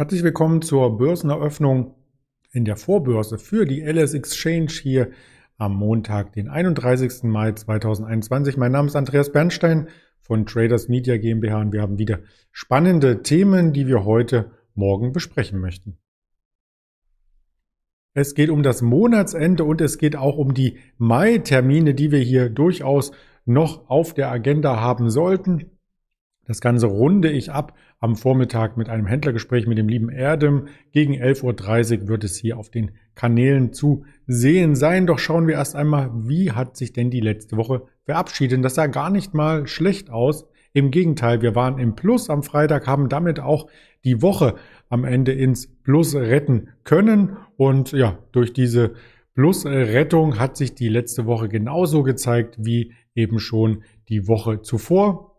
Herzlich willkommen zur Börseneröffnung in der Vorbörse für die LS Exchange hier am Montag, den 31. Mai 2021. Mein Name ist Andreas Bernstein von Traders Media GmbH und wir haben wieder spannende Themen, die wir heute Morgen besprechen möchten. Es geht um das Monatsende und es geht auch um die Mai-Termine, die wir hier durchaus noch auf der Agenda haben sollten. Das Ganze runde ich ab am Vormittag mit einem Händlergespräch mit dem lieben Erdem. Gegen 11.30 Uhr wird es hier auf den Kanälen zu sehen sein. Doch schauen wir erst einmal, wie hat sich denn die letzte Woche verabschiedet. Das sah gar nicht mal schlecht aus. Im Gegenteil, wir waren im Plus am Freitag, haben damit auch die Woche am Ende ins Plus retten können. Und ja, durch diese Plus-Rettung hat sich die letzte Woche genauso gezeigt wie eben schon die Woche zuvor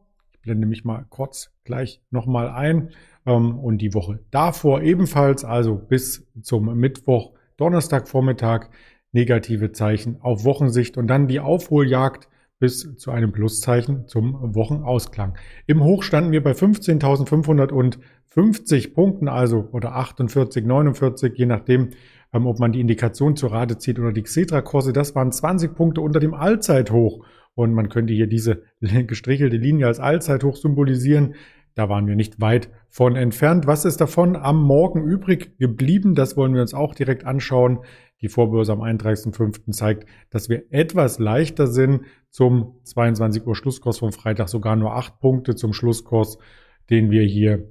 blende mich mal kurz gleich nochmal ein. Ähm, und die Woche davor ebenfalls, also bis zum Mittwoch, Donnerstagvormittag, negative Zeichen auf Wochensicht und dann die Aufholjagd bis zu einem Pluszeichen zum Wochenausklang. Im Hoch standen wir bei 15.550 Punkten, also oder 48, 49, je nachdem, ähm, ob man die Indikation zur Rate zieht oder die Xetra-Kurse. Das waren 20 Punkte unter dem Allzeithoch. Und man könnte hier diese gestrichelte Linie als Allzeithoch symbolisieren. Da waren wir nicht weit von entfernt. Was ist davon am Morgen übrig geblieben? Das wollen wir uns auch direkt anschauen. Die Vorbörse am 31.05. zeigt, dass wir etwas leichter sind zum 22 Uhr Schlusskurs vom Freitag, sogar nur acht Punkte zum Schlusskurs, den wir hier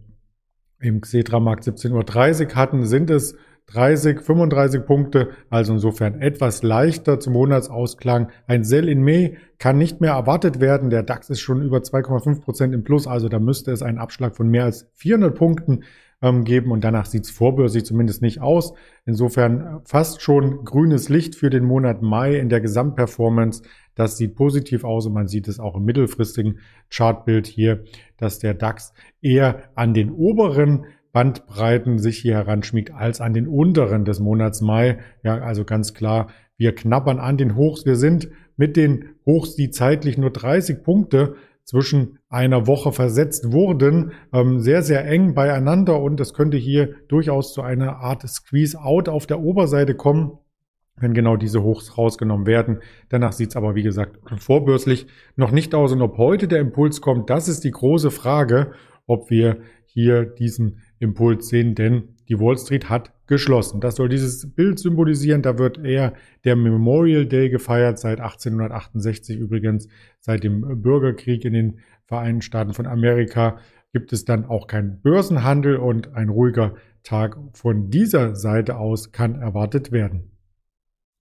im Xetra-Markt 17.30 Uhr hatten, sind es 30, 35 Punkte, also insofern etwas leichter zum Monatsausklang. Ein Sell in May kann nicht mehr erwartet werden. Der DAX ist schon über 2,5 Prozent im Plus, also da müsste es einen Abschlag von mehr als 400 Punkten ähm, geben und danach sieht es vorbörslich zumindest nicht aus. Insofern fast schon grünes Licht für den Monat Mai in der Gesamtperformance. Das sieht positiv aus und man sieht es auch im mittelfristigen Chartbild hier, dass der DAX eher an den oberen Bandbreiten sich hier heranschmiegt als an den unteren des Monats Mai. Ja, also ganz klar, wir knabbern an den Hochs. Wir sind mit den Hochs, die zeitlich nur 30 Punkte zwischen einer Woche versetzt wurden, ähm, sehr, sehr eng beieinander und es könnte hier durchaus zu einer Art Squeeze-Out auf der Oberseite kommen, wenn genau diese Hochs rausgenommen werden. Danach sieht es aber, wie gesagt, vorbörslich noch nicht aus. Und ob heute der Impuls kommt, das ist die große Frage, ob wir hier diesen Impuls sehen, denn die Wall Street hat geschlossen. Das soll dieses Bild symbolisieren. Da wird eher der Memorial Day gefeiert, seit 1868 übrigens, seit dem Bürgerkrieg in den Vereinigten Staaten von Amerika gibt es dann auch keinen Börsenhandel und ein ruhiger Tag von dieser Seite aus kann erwartet werden.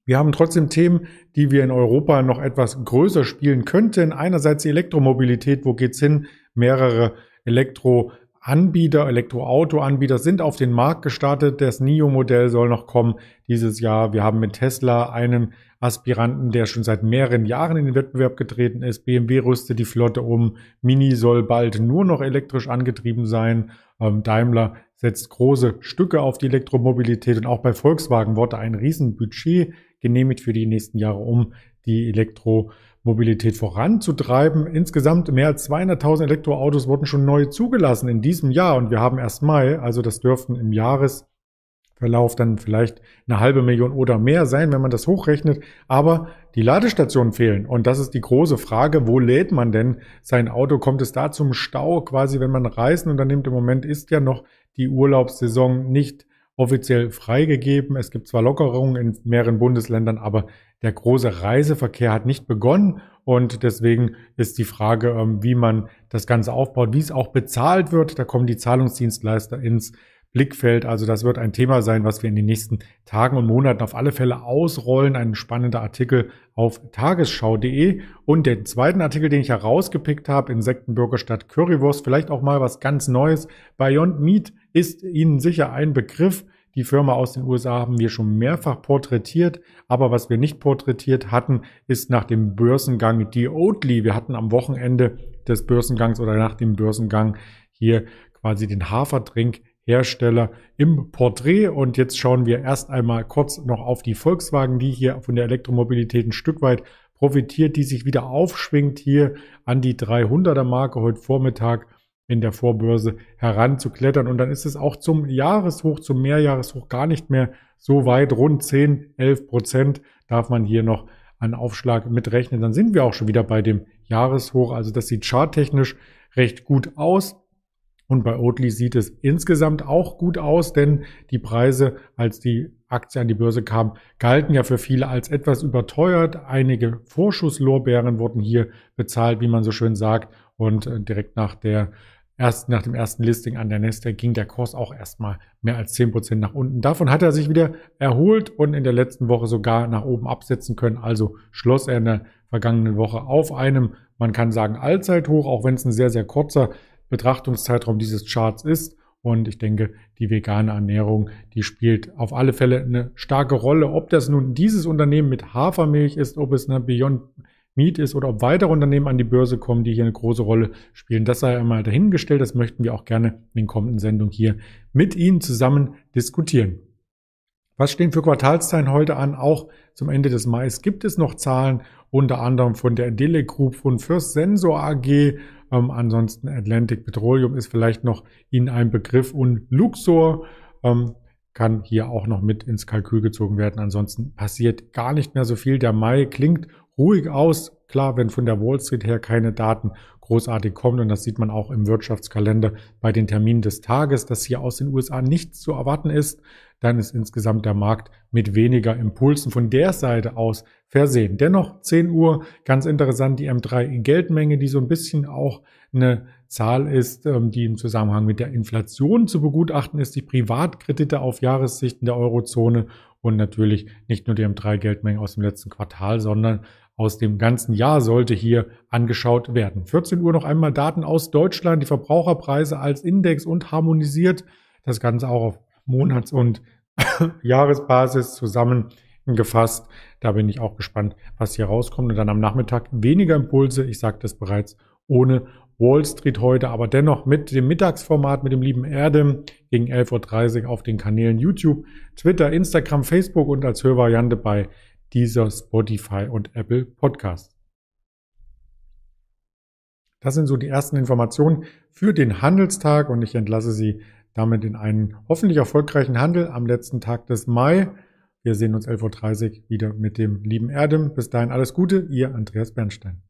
Wir haben trotzdem Themen, die wir in Europa noch etwas größer spielen könnten. Einerseits die Elektromobilität, wo geht's hin? Mehrere Elektro Anbieter, Elektroauto-Anbieter sind auf den Markt gestartet. Das NIO-Modell soll noch kommen dieses Jahr. Wir haben mit Tesla einen Aspiranten, der schon seit mehreren Jahren in den Wettbewerb getreten ist. BMW rüstet die Flotte um. Mini soll bald nur noch elektrisch angetrieben sein. Ähm, Daimler setzt große Stücke auf die Elektromobilität und auch bei Volkswagen wurde ein Riesenbudget genehmigt für die nächsten Jahre, um die Elektromobilität Mobilität voranzutreiben. Insgesamt mehr als 200.000 Elektroautos wurden schon neu zugelassen in diesem Jahr und wir haben erst Mai, also das dürften im Jahresverlauf dann vielleicht eine halbe Million oder mehr sein, wenn man das hochrechnet. Aber die Ladestationen fehlen und das ist die große Frage, wo lädt man denn sein Auto? Kommt es da zum Stau quasi, wenn man Reisen unternimmt? Im Moment ist ja noch die Urlaubssaison nicht offiziell freigegeben. Es gibt zwar Lockerungen in mehreren Bundesländern, aber der große Reiseverkehr hat nicht begonnen und deswegen ist die Frage, ähm, wie man das Ganze aufbaut, wie es auch bezahlt wird. Da kommen die Zahlungsdienstleister ins Blickfeld. Also das wird ein Thema sein, was wir in den nächsten Tagen und Monaten auf alle Fälle ausrollen. Ein spannender Artikel auf tagesschau.de. Und den zweiten Artikel, den ich herausgepickt habe, Insektenbürgerstadt Currywurst, vielleicht auch mal was ganz Neues. Beyond Meat ist Ihnen sicher ein Begriff. Die Firma aus den USA haben wir schon mehrfach porträtiert, aber was wir nicht porträtiert hatten, ist nach dem Börsengang die Oatly. Wir hatten am Wochenende des Börsengangs oder nach dem Börsengang hier quasi den Haferdrink Hersteller im Porträt. Und jetzt schauen wir erst einmal kurz noch auf die Volkswagen, die hier von der Elektromobilität ein Stück weit profitiert, die sich wieder aufschwingt hier an die 300er Marke heute Vormittag in der Vorbörse heranzuklettern. Und dann ist es auch zum Jahreshoch, zum Mehrjahreshoch gar nicht mehr so weit. Rund 10, 11 Prozent darf man hier noch an Aufschlag mitrechnen. Dann sind wir auch schon wieder bei dem Jahreshoch. Also das sieht charttechnisch recht gut aus. Und bei Oatly sieht es insgesamt auch gut aus, denn die Preise, als die Aktie an die Börse kam, galten ja für viele als etwas überteuert. Einige Vorschusslorbeeren wurden hier bezahlt, wie man so schön sagt. Und äh, direkt nach der erst nach dem ersten Listing an der Nasdaq ging der Kurs auch erstmal mehr als zehn Prozent nach unten. Davon hat er sich wieder erholt und in der letzten Woche sogar nach oben absetzen können. Also schloss er in der vergangenen Woche auf einem, man kann sagen, Allzeithoch, auch wenn es ein sehr, sehr kurzer Betrachtungszeitraum dieses Charts ist. Und ich denke, die vegane Ernährung, die spielt auf alle Fälle eine starke Rolle. Ob das nun dieses Unternehmen mit Hafermilch ist, ob es eine Beyond Meat ist oder ob weitere Unternehmen an die Börse kommen, die hier eine große Rolle spielen, das sei einmal dahingestellt. Das möchten wir auch gerne in den kommenden Sendungen hier mit Ihnen zusammen diskutieren. Was stehen für Quartalszahlen heute an? Auch zum Ende des Mai gibt es noch Zahlen, unter anderem von der Dele Group, von First Sensor AG, ähm, ansonsten Atlantic Petroleum ist vielleicht noch Ihnen ein Begriff und Luxor ähm, kann hier auch noch mit ins Kalkül gezogen werden. Ansonsten passiert gar nicht mehr so viel. Der Mai klingt ruhig aus. Klar, wenn von der Wall Street her keine Daten großartig kommen, und das sieht man auch im Wirtschaftskalender bei den Terminen des Tages, dass hier aus den USA nichts zu erwarten ist, dann ist insgesamt der Markt mit weniger Impulsen von der Seite aus versehen. Dennoch 10 Uhr, ganz interessant, die M3 Geldmenge, die so ein bisschen auch eine Zahl ist, ähm, die im Zusammenhang mit der Inflation zu begutachten ist, die Privatkredite auf Jahressichten der Eurozone und natürlich nicht nur die M3 Geldmenge aus dem letzten Quartal, sondern aus dem ganzen Jahr sollte hier angeschaut werden. 14 Uhr noch einmal Daten aus Deutschland, die Verbraucherpreise als Index und harmonisiert. Das Ganze auch auf Monats- und Jahresbasis zusammengefasst. Da bin ich auch gespannt, was hier rauskommt. Und dann am Nachmittag weniger Impulse. Ich sagte es bereits, ohne Wall Street heute, aber dennoch mit dem Mittagsformat mit dem lieben Erdem gegen 11.30 Uhr auf den Kanälen YouTube, Twitter, Instagram, Facebook und als Hörvariante bei dieser Spotify und Apple Podcast. Das sind so die ersten Informationen für den Handelstag und ich entlasse Sie damit in einen hoffentlich erfolgreichen Handel am letzten Tag des Mai. Wir sehen uns 11.30 Uhr wieder mit dem lieben Erdem. Bis dahin alles Gute, Ihr Andreas Bernstein.